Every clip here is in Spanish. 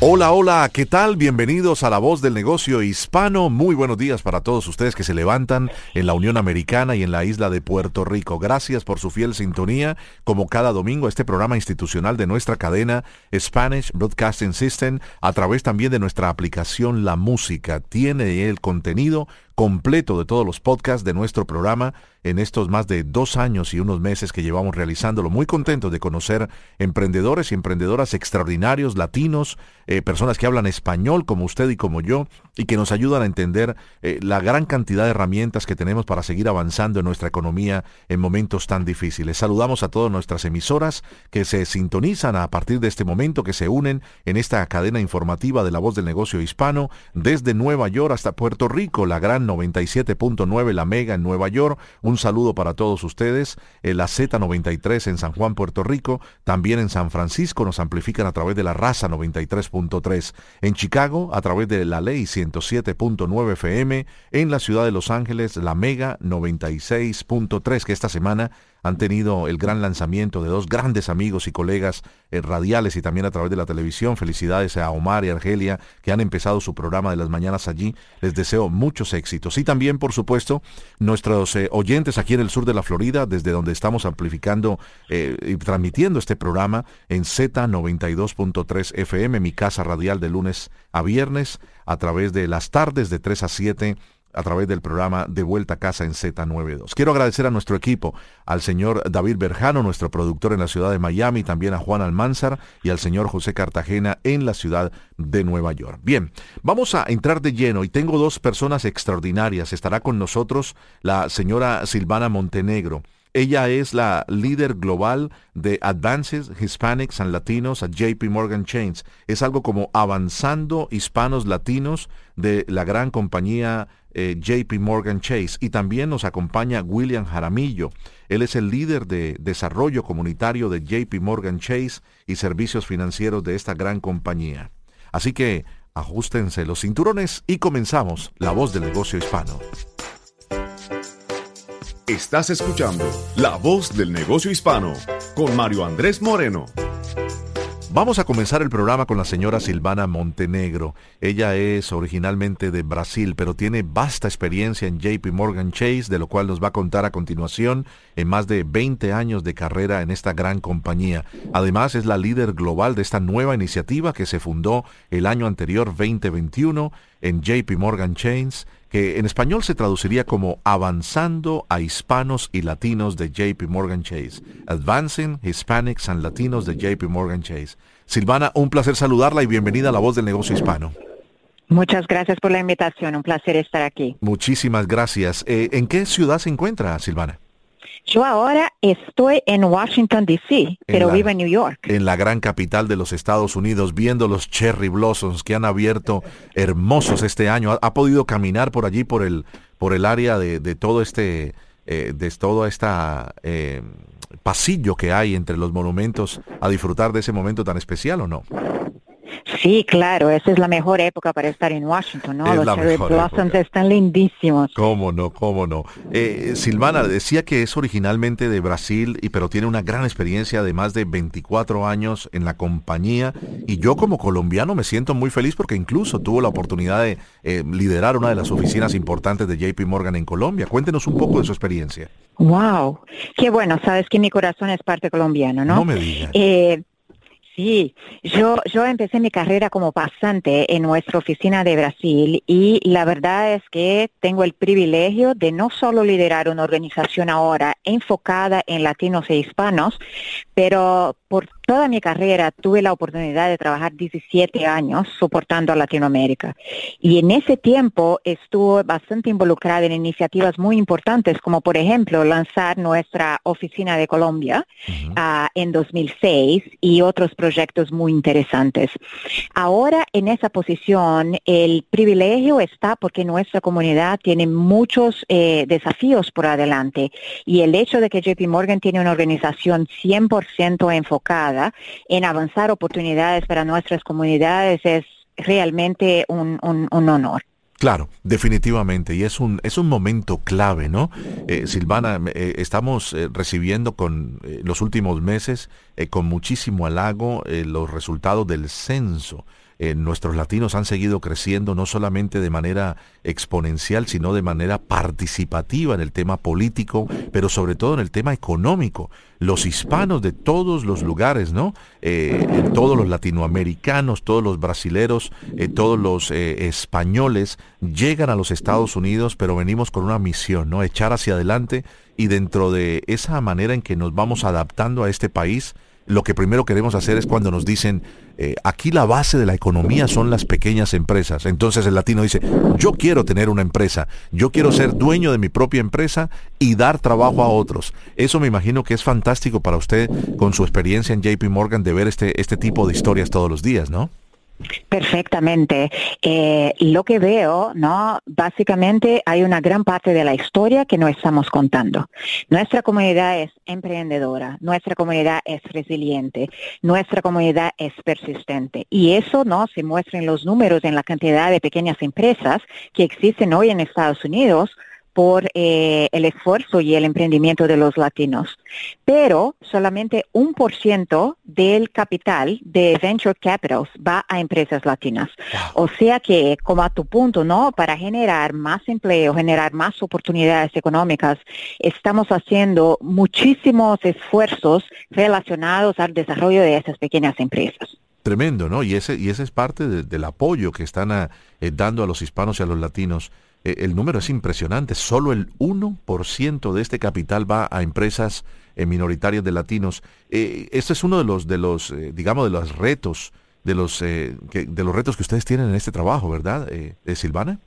Hola, hola, ¿qué tal? Bienvenidos a La Voz del Negocio Hispano. Muy buenos días para todos ustedes que se levantan en la Unión Americana y en la isla de Puerto Rico. Gracias por su fiel sintonía, como cada domingo, este programa institucional de nuestra cadena Spanish Broadcasting System, a través también de nuestra aplicación La Música. Tiene el contenido completo de todos los podcasts de nuestro programa en estos más de dos años y unos meses que llevamos realizándolo. Muy contentos de conocer emprendedores y emprendedoras extraordinarios, latinos, eh, personas que hablan español como usted y como yo, y que nos ayudan a entender eh, la gran cantidad de herramientas que tenemos para seguir avanzando en nuestra economía en momentos tan difíciles. Saludamos a todas nuestras emisoras que se sintonizan a partir de este momento, que se unen en esta cadena informativa de la voz del negocio hispano, desde Nueva York hasta Puerto Rico, la gran 97.9 La Mega en Nueva York. Un saludo para todos ustedes. La Z93 en San Juan, Puerto Rico. También en San Francisco nos amplifican a través de la raza 93.3. En Chicago a través de la ley 107.9 FM. En la ciudad de Los Ángeles La Mega 96.3 que esta semana han tenido el gran lanzamiento de dos grandes amigos y colegas eh, radiales y también a través de la televisión. Felicidades a Omar y Argelia que han empezado su programa de las mañanas allí. Les deseo muchos éxitos. Y también, por supuesto, nuestros eh, oyentes aquí en el sur de la Florida, desde donde estamos amplificando eh, y transmitiendo este programa en Z92.3 FM, mi casa radial de lunes a viernes, a través de las tardes de 3 a 7 a través del programa De Vuelta a Casa en Z92. Quiero agradecer a nuestro equipo, al señor David Berjano, nuestro productor en la ciudad de Miami, también a Juan Almanzar y al señor José Cartagena en la ciudad de Nueva York. Bien, vamos a entrar de lleno y tengo dos personas extraordinarias. Estará con nosotros la señora Silvana Montenegro. Ella es la líder global de Advances Hispanics and Latinos a JP Morgan Chains. Es algo como avanzando hispanos latinos de la gran compañía eh, JP Morgan Chase. Y también nos acompaña William Jaramillo. Él es el líder de desarrollo comunitario de JP Morgan Chase y servicios financieros de esta gran compañía. Así que ajustense los cinturones y comenzamos La Voz del Negocio Hispano. Estás escuchando La Voz del Negocio Hispano con Mario Andrés Moreno. Vamos a comenzar el programa con la señora Silvana Montenegro. Ella es originalmente de Brasil, pero tiene vasta experiencia en JP Morgan Chase, de lo cual nos va a contar a continuación en más de 20 años de carrera en esta gran compañía. Además, es la líder global de esta nueva iniciativa que se fundó el año anterior, 2021, en JP Morgan Chase que en español se traduciría como Avanzando a Hispanos y Latinos de JP Morgan Chase. Advancing Hispanics and Latinos de JP Morgan Chase. Silvana, un placer saludarla y bienvenida a La Voz del Negocio Hispano. Muchas gracias por la invitación, un placer estar aquí. Muchísimas gracias. Eh, ¿En qué ciudad se encuentra, Silvana? Yo ahora estoy en Washington, D.C., pero vivo en New York. En la gran capital de los Estados Unidos, viendo los cherry blossoms que han abierto hermosos este año. ¿Ha, podido caminar por allí, por el, por el área de, todo este, eh, de todo esta eh, pasillo que hay entre los monumentos a disfrutar de ese momento tan especial o no? Sí, claro, esa es la mejor época para estar en Washington, ¿no? Los cherry blossoms están lindísimos. Cómo no, cómo no. Eh, Silvana decía que es originalmente de Brasil, y pero tiene una gran experiencia de más de 24 años en la compañía. Y yo como colombiano me siento muy feliz porque incluso tuvo la oportunidad de eh, liderar una de las oficinas importantes de JP Morgan en Colombia. Cuéntenos un poco de su experiencia. Wow, qué bueno, sabes que mi corazón es parte colombiano, ¿no? No me digas. Eh, Sí, yo, yo empecé mi carrera como pasante en nuestra oficina de Brasil y la verdad es que tengo el privilegio de no solo liderar una organización ahora enfocada en latinos e hispanos, pero por toda mi carrera tuve la oportunidad de trabajar 17 años soportando a Latinoamérica. Y en ese tiempo estuve bastante involucrada en iniciativas muy importantes, como por ejemplo lanzar nuestra oficina de Colombia ah, en 2006 y otros proyectos muy interesantes. Ahora en esa posición el privilegio está porque nuestra comunidad tiene muchos eh, desafíos por adelante y el hecho de que JP Morgan tiene una organización 100% enfocada en avanzar oportunidades para nuestras comunidades es realmente un, honor. Claro, definitivamente, y es un, es un momento clave, ¿no? Eh, Silvana, eh, estamos eh, recibiendo con los últimos meses con muchísimo halago los resultados del censo eh, nuestros latinos han seguido creciendo no solamente de manera exponencial, sino de manera participativa en el tema político, pero sobre todo en el tema económico. Los hispanos de todos los lugares, ¿no? Eh, todos los latinoamericanos, todos los brasileros, eh, todos los españoles llegan a los Estados Unidos, pero venimos con una misión, ¿no? Echar hacia adelante y dentro de esa manera en que nos vamos adaptando a este país, lo que primero queremos hacer es cuando nos dicen, eh, aquí la base de la economía son las pequeñas empresas. Entonces el latino dice, yo quiero tener una empresa, yo quiero ser dueño de mi propia empresa y dar trabajo a otros. Eso me imagino que es fantástico para usted con su experiencia en JP Morgan de ver este, este tipo de historias todos los días, ¿no? Perfectamente. Eh, lo que veo, ¿no? Básicamente hay una gran parte de la historia que no estamos contando. Nuestra comunidad es emprendedora, nuestra comunidad es resiliente, nuestra comunidad es persistente. Y eso, ¿no? Se muestra en los números, en la cantidad de pequeñas empresas que existen hoy en Estados Unidos por eh, el esfuerzo y el emprendimiento de los latinos. Pero solamente un por ciento del capital de Venture Capitals va a empresas latinas. O sea que, como a tu punto, ¿no? Para generar más empleo, generar más oportunidades económicas, estamos haciendo muchísimos esfuerzos relacionados al desarrollo de esas pequeñas empresas. Tremendo, ¿no? Y ese, y ese es parte del apoyo que están eh, dando a los hispanos y a los latinos eh, el número es impresionante. Solo el 1% de este capital va a empresas eh, minoritarias de latinos. Eh, este es uno de los, de los digamos, de los retos, de los, de los retos que ustedes tienen en este trabajo, ¿verdad, Silvana?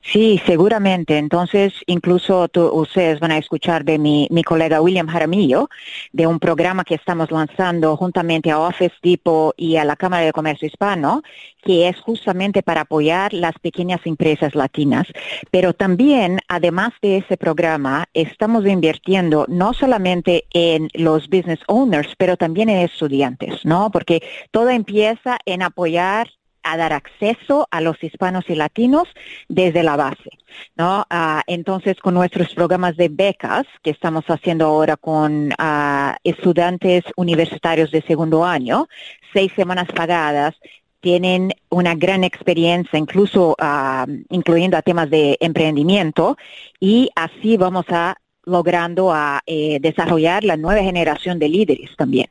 Sí, seguramente. Entonces, incluso ustedes van a escuchar de mi, mi, colega William Jaramillo, de un programa que estamos lanzando juntamente a Office Depot y a la Cámara de Comercio Hispano, que es justamente para apoyar las pequeñas empresas latinas. Pero también, además de ese programa, estamos invirtiendo no solamente en los business owners, pero también en estudiantes, ¿no? Porque todo empieza en apoyar a dar acceso a los hispanos y latinos desde la base. ¿no? Ah, entonces, con nuestros programas de becas que estamos haciendo ahora con ah, estudiantes universitarios de segundo año, seis semanas pagadas, tienen una gran experiencia, incluso ah, incluyendo a temas de emprendimiento, y así vamos a logrando a eh, desarrollar la nueva generación de líderes también.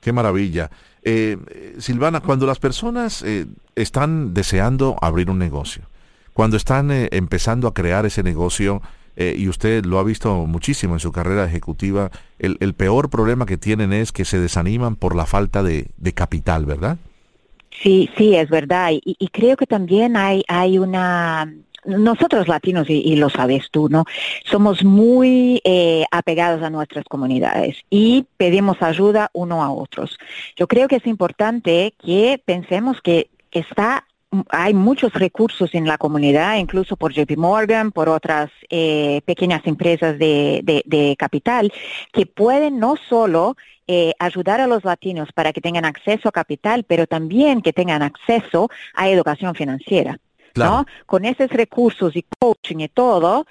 Qué maravilla. Eh, Silvana, cuando las personas eh, están deseando abrir un negocio, cuando están eh, empezando a crear ese negocio, y usted lo ha visto muchísimo en su carrera ejecutiva, el, peor problema que tienen es que se desaniman por la falta de, de capital, ¿verdad? Sí, sí, es verdad. Y, y, creo que también hay, hay una nosotros latinos, y, lo sabes tú, ¿no? Somos muy eh, apegados a nuestras comunidades y pedimos ayuda uno a otros. Yo creo que es importante que pensemos que está hay muchos recursos en la comunidad, incluso por JP Morgan, por otras eh, pequeñas empresas de, capital, que pueden no solo eh, ayudar a los latinos para que tengan acceso a capital, pero también que tengan acceso a educación financiera. Con esos recursos y coaching y todo,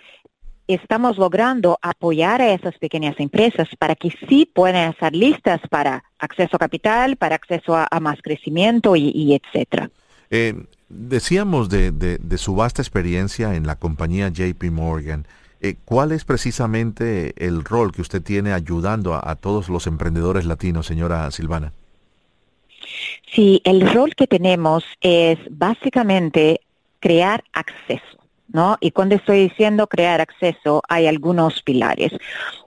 estamos logrando apoyar a esas pequeñas empresas para que sí puedan estar listas para acceso a capital, para acceso a, más crecimiento y, etcétera. Eh, decíamos de, su vasta experiencia en la compañía JP Morgan. Eh, ¿Cuál es precisamente el rol que usted tiene ayudando a todos los emprendedores latinos, señora Silvana? Sí, el rol que tenemos es básicamente crear acceso. ¿No? Y cuando estoy diciendo crear acceso, hay algunos pilares.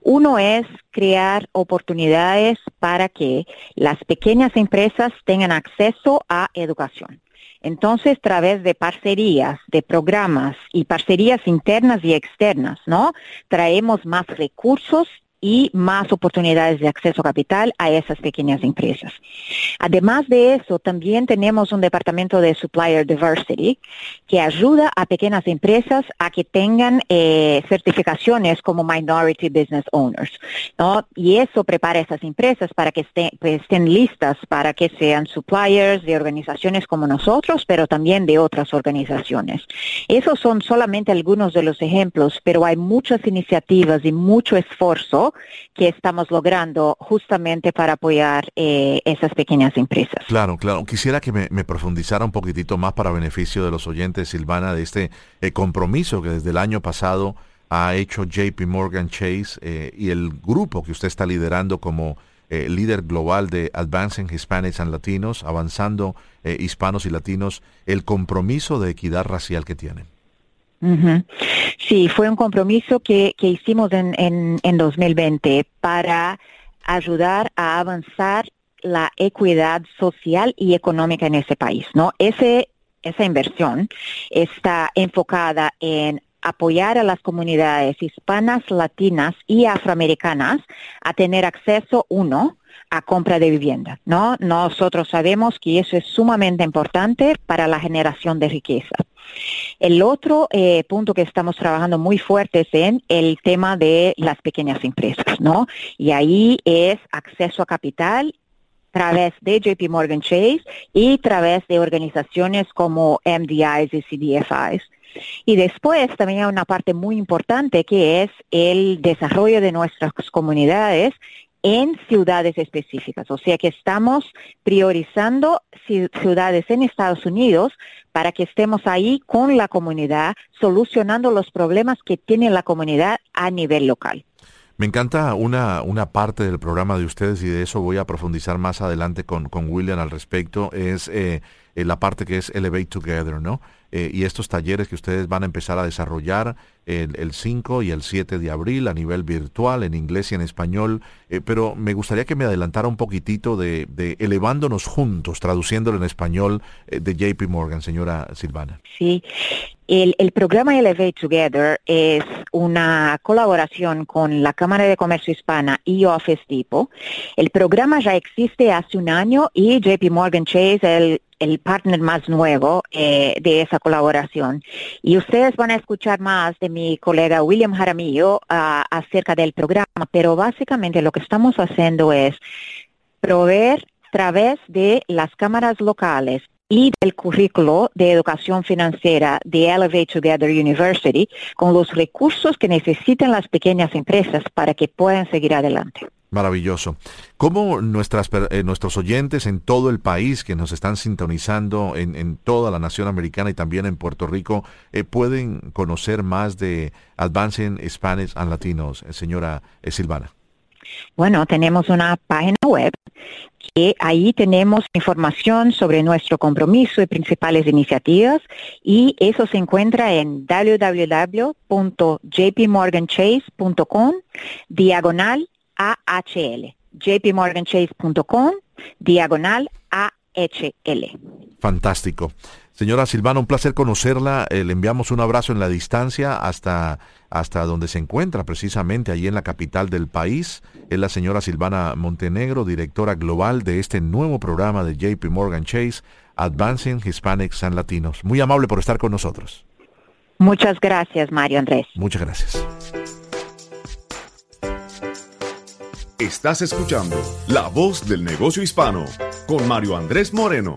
Uno es crear oportunidades para que las pequeñas empresas tengan acceso a educación. Entonces, a través de parcerías, de programas y parcerías internas y externas, ¿no? Traemos más recursos y más oportunidades de acceso a capital a esas pequeñas empresas. Además de eso, también tenemos un departamento de Supplier Diversity que ayuda a pequeñas empresas a que tengan eh, certificaciones como Minority Business Owners. ¿no? Y eso prepara a esas empresas para que pues, estén listas para que sean suppliers de organizaciones como nosotros, pero también de otras organizaciones. Esos son solamente algunos de los ejemplos, pero hay muchas iniciativas y mucho esfuerzo que estamos logrando justamente para apoyar eh, esas pequeñas empresas. Claro, claro. Quisiera que me, profundizara un poquitito más para beneficio de los oyentes, Silvana, de este eh, compromiso que desde el año pasado ha hecho JP Morgan Chase eh, y el grupo que usted está liderando como líder global de Advancing Hispanics and Latinos, avanzando hispanos y latinos, el compromiso de equidad racial que tienen. Sí, fue un compromiso que, que hicimos en, en, en 2020 para ayudar a avanzar la equidad social y económica en ese país, ¿no? Ese, esa inversión está enfocada en apoyar a las comunidades hispanas, latinas y afroamericanas a tener acceso, uno, a compra de vivienda, ¿no? Nosotros sabemos que eso es sumamente importante para la generación de riqueza. El otro eh, punto que estamos trabajando muy fuerte es en el tema de las pequeñas empresas, ¿no? Y ahí es acceso a capital través de JP Morgan Chase y través de organizaciones como MDIs y CDFIs. Y después también hay una parte muy importante que es el desarrollo de nuestras comunidades en ciudades específicas. O sea que estamos priorizando ciudades en Estados Unidos para que estemos ahí con la comunidad, solucionando los problemas que tiene la comunidad a nivel local. Me encanta una, una parte del programa de ustedes y de eso voy a profundizar más adelante con, con William al respecto, es eh, eh, la parte que es Elevate Together, ¿no? Eh, y estos talleres que ustedes van a empezar a desarrollar el, 5 y el 7 de abril a nivel virtual, en inglés y en español, eh, pero me gustaría que me adelantara un poquitito de, Elevándonos Juntos, traduciéndolo en español de JP Morgan, señora Silvana. Sí, el, el, programa Elevate Together es una colaboración con la Cámara de Comercio Hispana y Office Depot. El programa ya existe hace un año y JP Morgan Chase, el el partner más nuevo eh, de esa colaboración. Y ustedes van a escuchar más de mi colega William Jaramillo ah, acerca del programa, pero básicamente lo que estamos haciendo es proveer a través de las cámaras locales y del currículo de educación financiera de Elevate Together University con los recursos que necesitan las pequeñas empresas para que puedan seguir adelante. Maravilloso. ¿Cómo nuestras, eh, nuestros oyentes en todo el país que nos están sintonizando en, toda la nación americana y también en Puerto Rico eh, pueden conocer más de Advancing Spanish and Latinos, eh, señora Silvana? Bueno, tenemos una página web que ahí tenemos información sobre nuestro compromiso y principales iniciativas y eso se encuentra en www.jpmorganchase.com diagonal AHL. jpmorganchase.com, diagonal AHL. Fantástico. Señora Silvana, un placer conocerla. Eh, le enviamos un abrazo en la distancia hasta, hasta donde se encuentra, precisamente allí en la capital del país. Es la señora Silvana Montenegro, directora global de este nuevo programa de JP Morgan Chase, Advancing Hispanics and Latinos. Muy amable por estar con nosotros. Muchas gracias, Mario Andrés. Muchas gracias. Estás escuchando La Voz del Negocio Hispano con Mario Andrés Moreno.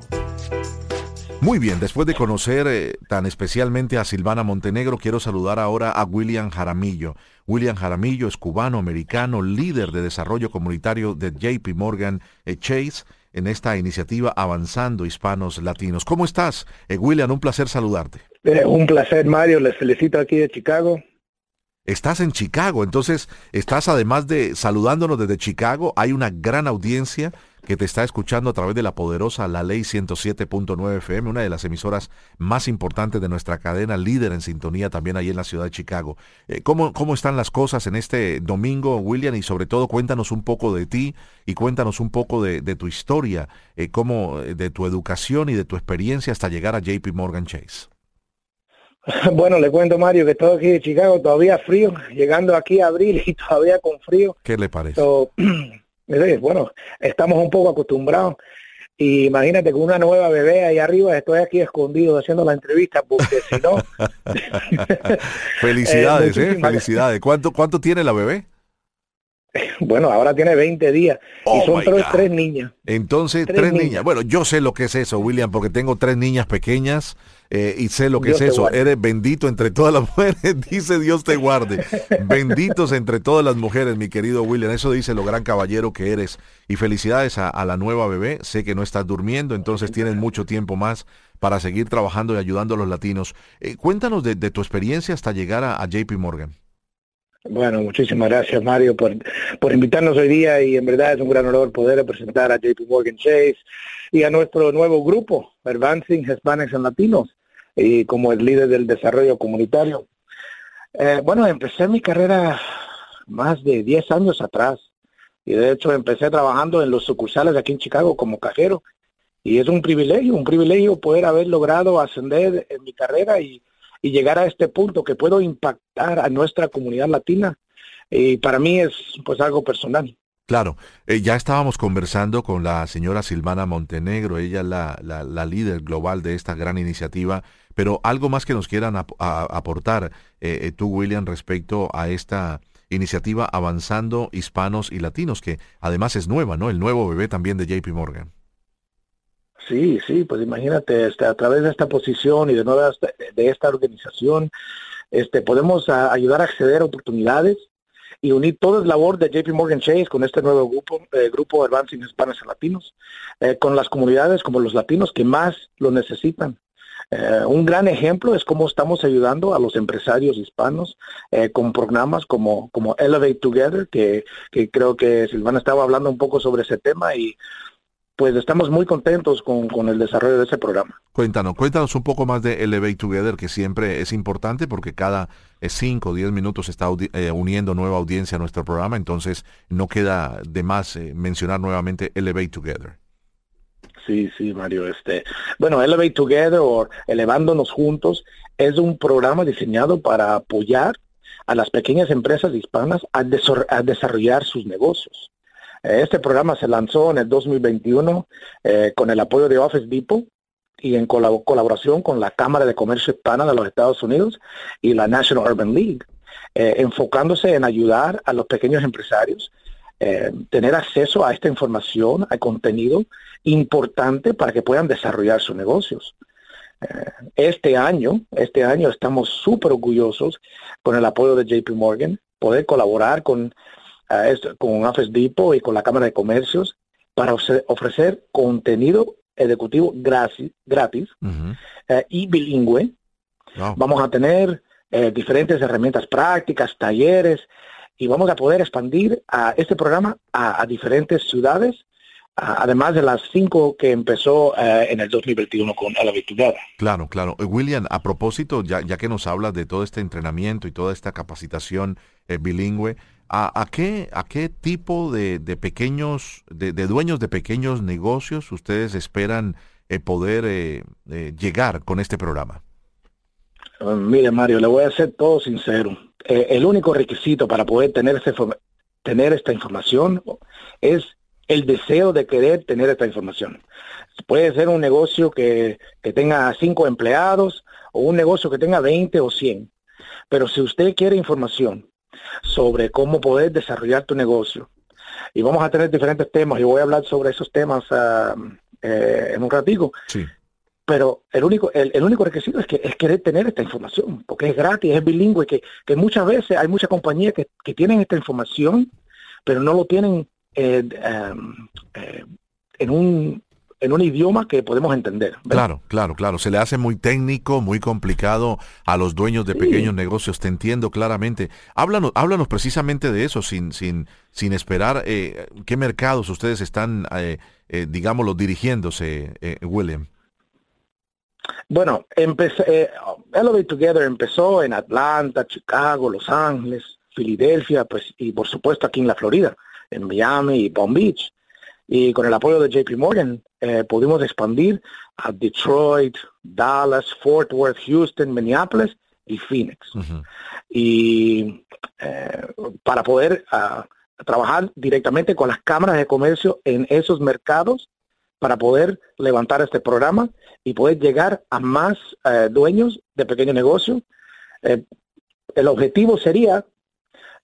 Muy bien, después de conocer eh, tan especialmente a Silvana Montenegro, quiero saludar ahora a William Jaramillo. William Jaramillo es cubano-americano, líder de desarrollo comunitario de JP Morgan eh, Chase en esta iniciativa Avanzando Hispanos Latinos. ¿Cómo estás? Eh, William, un placer saludarte. un placer, Mario. Les felicito aquí de Chicago. Estás en Chicago, entonces estás además de saludándonos desde Chicago, hay una gran audiencia que te está escuchando a través de la poderosa La Ley 107.9 FM, una de las emisoras más importantes de nuestra cadena, líder en sintonía también ahí en la ciudad de Chicago. Eh, ¿cómo, ¿Cómo están las cosas en este domingo, William? Y sobre todo cuéntanos un poco de ti y cuéntanos un poco de, tu historia, eh, cómo, de tu educación y de tu experiencia hasta llegar a JP Morgan Chase. Bueno, le cuento Mario que estoy aquí de Chicago todavía frío, llegando aquí a abril y todavía con frío. ¿Qué le parece? bueno, estamos un poco acostumbrados. Y imagínate con una nueva bebé ahí arriba, estoy aquí escondido haciendo la entrevista, porque si no... felicidades, eh, felicidades. ¿Cuánto, ¿Cuánto tiene la bebé? Bueno, ahora tiene 20 días y oh son tres, niñas. Entonces, tres, niñas. Bueno, yo sé lo que es eso, William, porque tengo tres niñas pequeñas eh, y sé lo que es eso. Eres bendito entre todas las mujeres, dice Dios te guarde. Benditos entre todas las mujeres, mi querido William. Eso dice lo gran caballero que eres. Y felicidades a, la nueva bebé. Sé que no estás durmiendo, entonces tienes mucho tiempo más para seguir trabajando y ayudando a los latinos. Eh, cuéntanos de, tu experiencia hasta llegar a JP Morgan. Bueno, muchísimas gracias Mario por, por invitarnos hoy día y en verdad es un gran honor poder representar a JP Morgan Chase y a nuestro nuevo grupo, Advancing Hispanics and Latinos, y como el líder del desarrollo comunitario. Eh, bueno, empecé mi carrera más de 10 años atrás y de hecho empecé trabajando en los sucursales aquí en Chicago como cajero y es un privilegio, un privilegio poder haber logrado ascender en mi carrera y y llegar a este punto que puedo impactar a nuestra comunidad latina. Y para mí es pues algo personal. Claro, eh, ya estábamos conversando con la señora Silvana Montenegro, ella es la, la, líder global de esta gran iniciativa, pero algo más que nos quieran aportar eh, eh, tú, William, respecto a esta iniciativa Avanzando Hispanos y Latinos, que además es nueva, ¿no? El nuevo bebé también de JP Morgan. Sí, sí, pues imagínate, este, a través de esta posición y de, nuevas, de esta organización, este, podemos ayudar a acceder a oportunidades y unir toda la labor de JP Morgan Chase con este nuevo grupo, eh, grupo Advancing Hispanos y Latinos, eh, con las comunidades como los latinos que más lo necesitan. Eh, un gran ejemplo es cómo estamos ayudando a los empresarios hispanos eh, con programas como, como Elevate Together, que, que creo que Silvana estaba hablando un poco sobre ese tema y pues estamos muy contentos con, el desarrollo de ese programa. Cuéntanos, cuéntanos un poco más de Elevate Together, que siempre es importante porque cada 5 o 10 minutos está eh, uniendo nueva audiencia a nuestro programa, entonces no queda de más eh, mencionar nuevamente Elevate Together. Sí, sí, Mario. Este, bueno, Elevate Together o Elevándonos Juntos es un programa diseñado para apoyar a las pequeñas empresas hispanas a desarrollar sus negocios. Este programa se lanzó en el 2021 eh, con el apoyo de Office Depot y en colaboración con la Cámara de Comercio Hispana de los Estados Unidos y la National Urban League, eh, enfocándose en ayudar a los pequeños empresarios eh, tener acceso a esta información, a contenido importante para que puedan desarrollar sus negocios. este año, este año estamos súper orgullosos con el apoyo de JP Morgan, poder colaborar con con Office Depot y con la Cámara de Comercios para ofrecer contenido ejecutivo gratis, gratis eh, y bilingüe. Vamos a tener eh, diferentes herramientas prácticas, talleres, y vamos a poder expandir a este programa a, diferentes ciudades, además de las cinco que empezó eh, en el 2021 con la virtual. Claro, claro. William, a propósito, ya, ya que nos hablas de todo este entrenamiento y toda esta capacitación bilingüe, ¿A, qué, a qué tipo de, pequeños, de, dueños de pequeños negocios ustedes esperan eh, poder eh, eh, llegar con este programa? mire, Mario, le voy a ser todo sincero. el único requisito para poder tener, ese, tener esta información es el deseo de querer tener esta información. Puede ser un negocio que, que tenga cinco empleados o un negocio que tenga 20 o 100. Pero si usted quiere información sobre cómo poder desarrollar tu negocio. Y vamos a tener diferentes temas y voy a hablar sobre esos temas ah, eh, en un ratito. Sí. Pero el único, el, único requisito es que es querer tener esta información, porque es gratis, es bilingüe, que, que muchas veces hay muchas compañías que, que tienen esta información, pero no lo tienen eh, em, eh, en un en un idioma que podemos entender. Claro, claro, claro. Se le hace muy técnico, muy complicado a los dueños de pequeños negocios. Te entiendo claramente. Háblanos, háblanos precisamente de eso, sin, sin, sin esperar eh, qué mercados ustedes están, eh, eh, digámoslo, dirigiéndose, eh, William. Bueno, empecé, Elevate Together empezó en Atlanta, Chicago, Los Ángeles, Filadelfia, pues, y por supuesto aquí en la Florida, en Miami y Palm Beach. Y con el apoyo de JP Morgan eh, pudimos expandir a Detroit, Dallas, Fort Worth, Houston, Minneapolis y Phoenix. Y eh, para poder uh, trabajar directamente con las cámaras de comercio en esos mercados para poder levantar este programa y poder llegar a más uh, dueños de pequeños negocios. Eh, el objetivo sería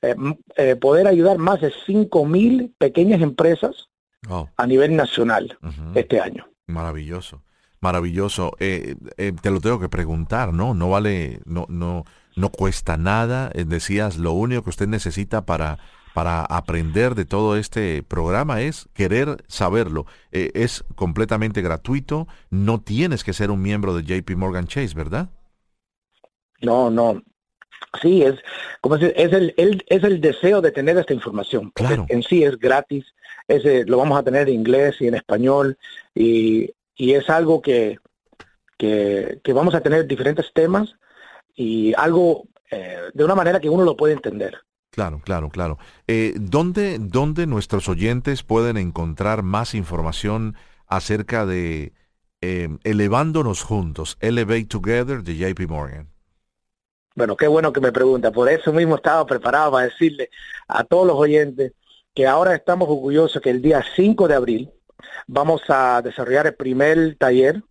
eh, eh, poder ayudar más de 5 mil pequeñas empresas oh. a nivel nacional uh -huh. este año. Maravilloso, maravilloso. Eh, eh, te lo tengo que preguntar, ¿no? No vale, no, no, no cuesta nada. Eh, decías, lo único que usted necesita para, para aprender de todo este programa es querer saberlo. Eh, es completamente gratuito. No tienes que ser un miembro de JP Morgan Chase, ¿verdad? No, no. Sí, es como es, es el, el, es el deseo de tener esta información. Claro. En sí es gratis, es, eh, lo vamos a tener en inglés y en español y, y es algo que, que, que, vamos a tener diferentes temas y algo eh, de una manera que uno lo puede entender. Claro, claro, claro. Eh, ¿dónde, ¿Dónde nuestros oyentes pueden encontrar más información acerca de eh, Elevándonos Juntos, Elevate Together de JP Morgan? Bueno, qué bueno que me pregunta. Por eso mismo estaba preparado para decirle a todos los oyentes que ahora estamos orgullosos que el día 5 de abril vamos a desarrollar el primer taller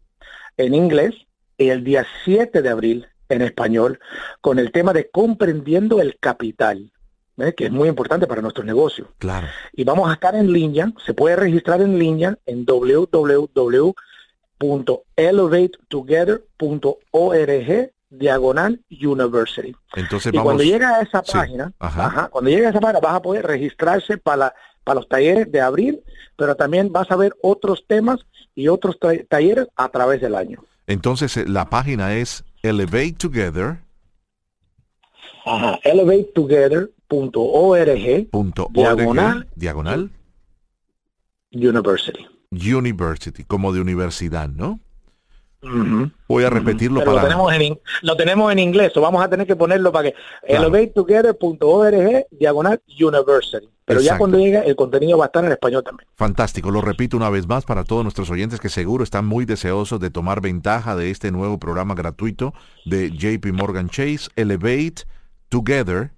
en inglés y el día 7 de abril en español con el tema de comprendiendo el capital. ¿eh? que es muy importante para nuestros negocios. Claro. Y vamos a estar en línea, se puede registrar en línea en www.elevatetogether.org diagonal university. Entonces y vamos... cuando llega a esa página, sí. ajá. Ajá, cuando llega a esa página vas a poder registrarse para, para los talleres de abril, pero también vas a ver otros temas y otros talleres a través del año. Entonces eh, la página es Elevate Together. Ajá, elevatetogether.org punto diagonal, diagonal University. University, como de universidad, ¿no? Uh -huh. Voy a repetirlo para... Lo tenemos, en, lo tenemos en inglés, o vamos a tener que ponerlo para que... Claro. elevatetogether.org diagonal university. Pero Exacto. ya cuando llegue el contenido va a estar en español también. Fantástico, lo repito una vez más para todos nuestros oyentes que seguro están muy deseosos de tomar ventaja de este nuevo programa gratuito de JP Morgan Chase, Elevate Together,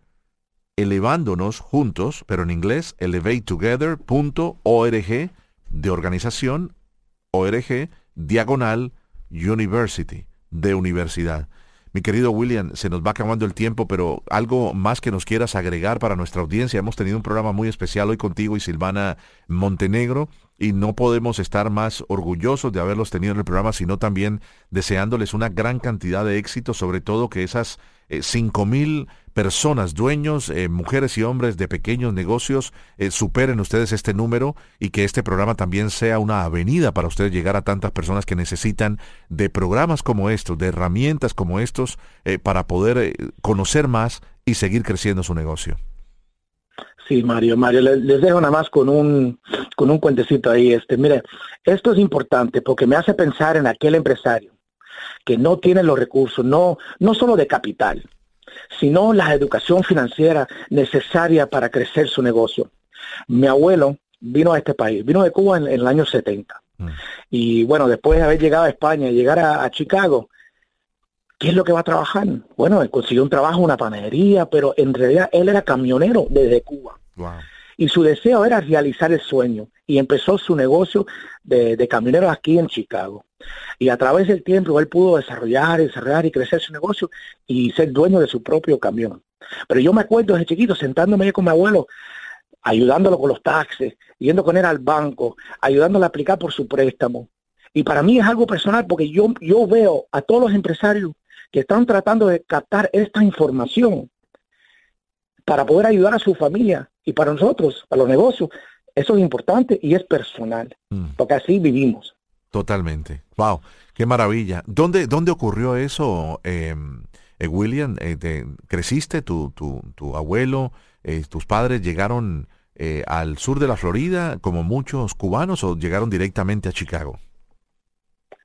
elevándonos juntos, pero en inglés, elevatetogether.org de organización, org, diagonal, University, de universidad. Mi querido William, se nos va acabando el tiempo, pero algo más que nos quieras agregar para nuestra audiencia. Hemos tenido un programa muy especial hoy contigo y Silvana Montenegro y no podemos estar más orgullosos de haberlos tenido en el programa, sino también deseándoles una gran cantidad de éxito, sobre todo que esas cinco mil personas, dueños, eh, mujeres y hombres de pequeños negocios, eh, superen ustedes este número y que este programa también sea una avenida para ustedes llegar a tantas personas que necesitan de programas como estos, de herramientas como estos, eh, para poder eh, conocer más y seguir creciendo su negocio. Sí, Mario, Mario, les, les, dejo nada más con un, con un cuentecito ahí. Este, mire, esto es importante porque me hace pensar en aquel empresario que no tiene los recursos, no, no solo de capital, sino la educación financiera necesaria para crecer su negocio. Mi abuelo vino a este país, vino de Cuba en, en el año 70. Mm. Y bueno, después de haber llegado a España y llegar a, a Chicago, ¿Qué es lo que va a trabajar? Bueno, él consiguió un trabajo una panadería, pero en realidad él era camionero desde Cuba. Wow. Y su deseo era realizar el sueño. Y empezó su negocio de, de camionero aquí en Chicago. Y a través del tiempo él pudo desarrollar, desarrollar y crecer su negocio y ser dueño de su propio camión. Pero yo me acuerdo desde chiquito sentándome con mi abuelo, ayudándolo con los taxes, yendo con él al banco, ayudándole a aplicar por su préstamo. Y para mí es algo personal porque yo, yo veo a todos los empresarios que están tratando de captar esta información para poder ayudar a su familia y para nosotros, a los negocios. Eso es importante y es personal, mm. porque así vivimos. Totalmente. Wow, qué maravilla. ¿Dónde, dónde ocurrió eso, em, eh, William? Eh, ¿Creciste? ¿Tu, tu, tu abuelo, eh, tus padres llegaron al sur de la Florida como muchos cubanos o llegaron directamente a Chicago?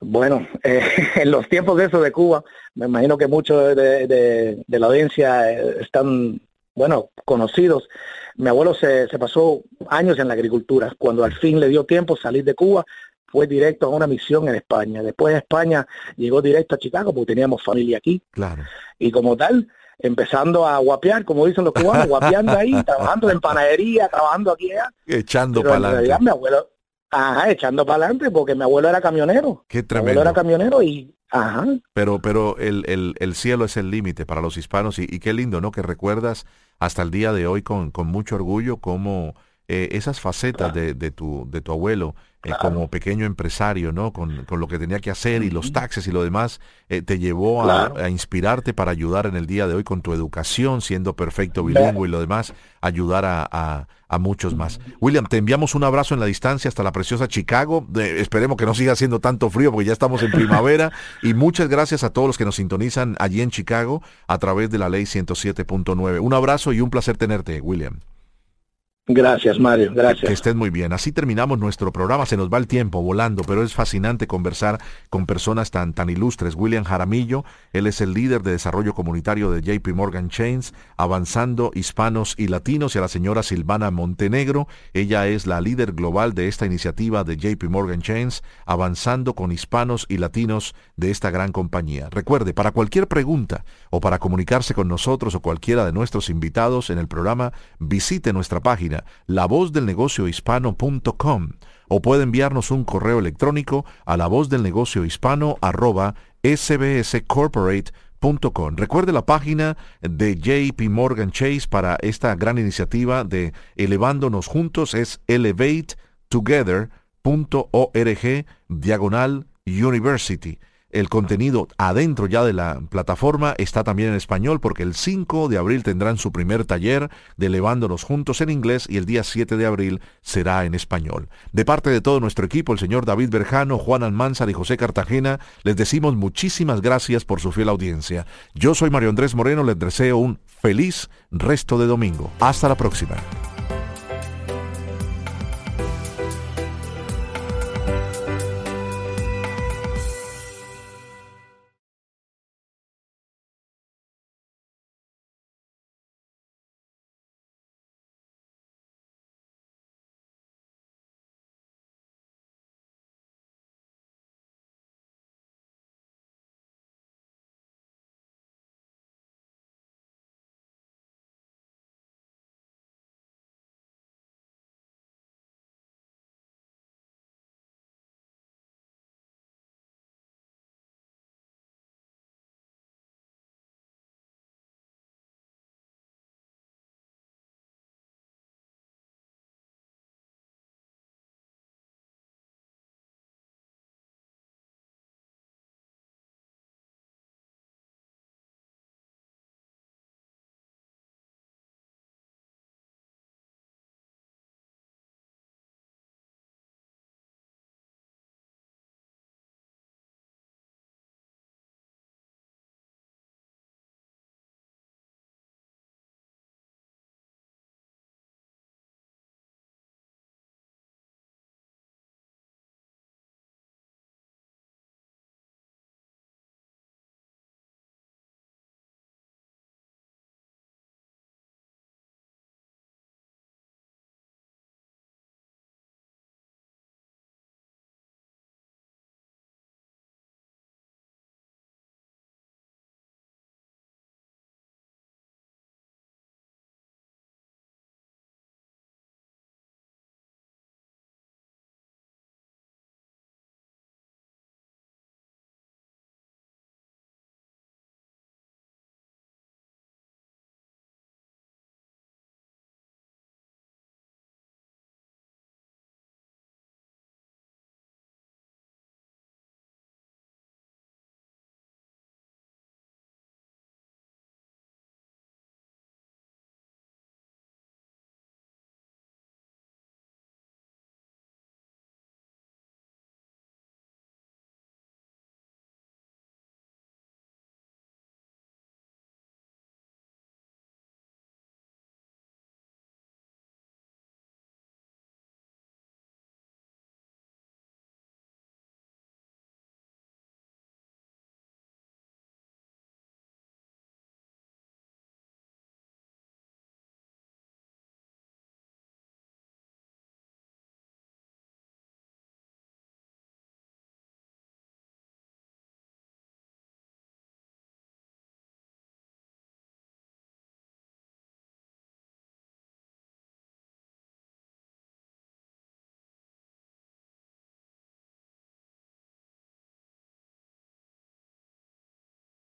Bueno, en los tiempos de eso de Cuba, me imagino que muchos de, de la audiencia están, bueno, conocidos. Mi abuelo se, se, pasó años en la agricultura. Cuando al fin le dio tiempo salir de Cuba, fue directo a una misión en España. Después de España llegó directo a Chicago porque teníamos familia aquí. Claro. Y como tal, empezando a guapear, como dicen los cubanos, guapeando ahí, trabajando en panadería, trabajando aquí allá. Echando para adelante. mi abuelo, ajá, echando para adelante porque mi abuelo era camionero. Qué tremendo. Mi abuelo era camionero y Ajá. Pero, pero el, el, el cielo es el límite para los hispanos y, qué lindo, ¿no? Que recuerdas hasta el día de hoy con, con mucho orgullo cómo eh, esas facetas de, de, tu, de tu abuelo eh, como pequeño empresario, ¿no? Con, con, lo que tenía que hacer y los taxes y lo demás, eh, te llevó a, inspirarte para ayudar en el día de hoy con tu educación, siendo perfecto bilingüe y lo demás, ayudar a, a, a, muchos más. William, te enviamos un abrazo en la distancia hasta la preciosa Chicago. esperemos que no siga haciendo tanto frío porque ya estamos en primavera. y muchas gracias a todos los que nos sintonizan allí en Chicago a través de la ley 107.9. Un abrazo y un placer tenerte, William. Gracias, Mario. Gracias. Que estés muy bien. Así terminamos nuestro programa. Se nos va el tiempo volando, pero es fascinante conversar con personas tan, tan ilustres. William Jaramillo, él es el líder de desarrollo comunitario de JP Morgan Chains, avanzando hispanos y latinos, y a la señora Silvana Montenegro. Ella es la líder global de esta iniciativa de JP Morgan Chains, avanzando con hispanos y latinos de esta gran compañía. Recuerde, para cualquier pregunta o para comunicarse con nosotros o cualquiera de nuestros invitados en el programa, visite nuestra página la voz del negocio hispano.com o puede enviarnos un correo electrónico a la voz del negocio hispano arroba sbscorporate.com. Recuerde la página de JP Morgan Chase para esta gran iniciativa de Elevándonos Juntos es elevatetogether.org diagonal university el contenido adentro ya de la plataforma está también en español porque el 5 de abril tendrán su primer taller de Levándonos Juntos en inglés y el día 7 de abril será en español. De parte de todo nuestro equipo, el señor David Berjano, Juan Almanzar y José Cartagena, les decimos muchísimas gracias por su fiel audiencia. Yo soy Mario Andrés Moreno, les deseo un feliz resto de domingo. Hasta la próxima.